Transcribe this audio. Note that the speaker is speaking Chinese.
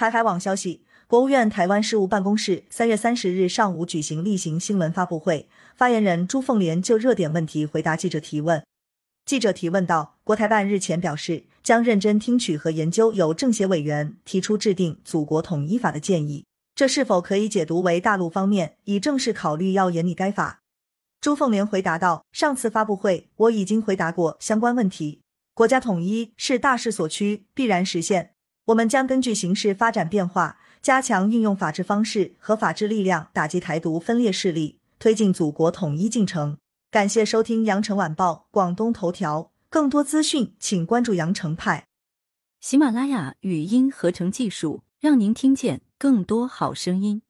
台海网消息，国务院台湾事务办公室三月三十日上午举行例行新闻发布会，发言人朱凤莲就热点问题回答记者提问。记者提问到：国台办日前表示，将认真听取和研究有政协委员提出制定祖国统一法的建议，这是否可以解读为大陆方面已正式考虑要严拟该法？朱凤莲回答道：上次发布会我已经回答过相关问题，国家统一是大势所趋，必然实现。我们将根据形势发展变化，加强运用法治方式和法治力量，打击台独分裂势力，推进祖国统一进程。感谢收听羊城晚报广东头条，更多资讯请关注羊城派。喜马拉雅语音合成技术，让您听见更多好声音。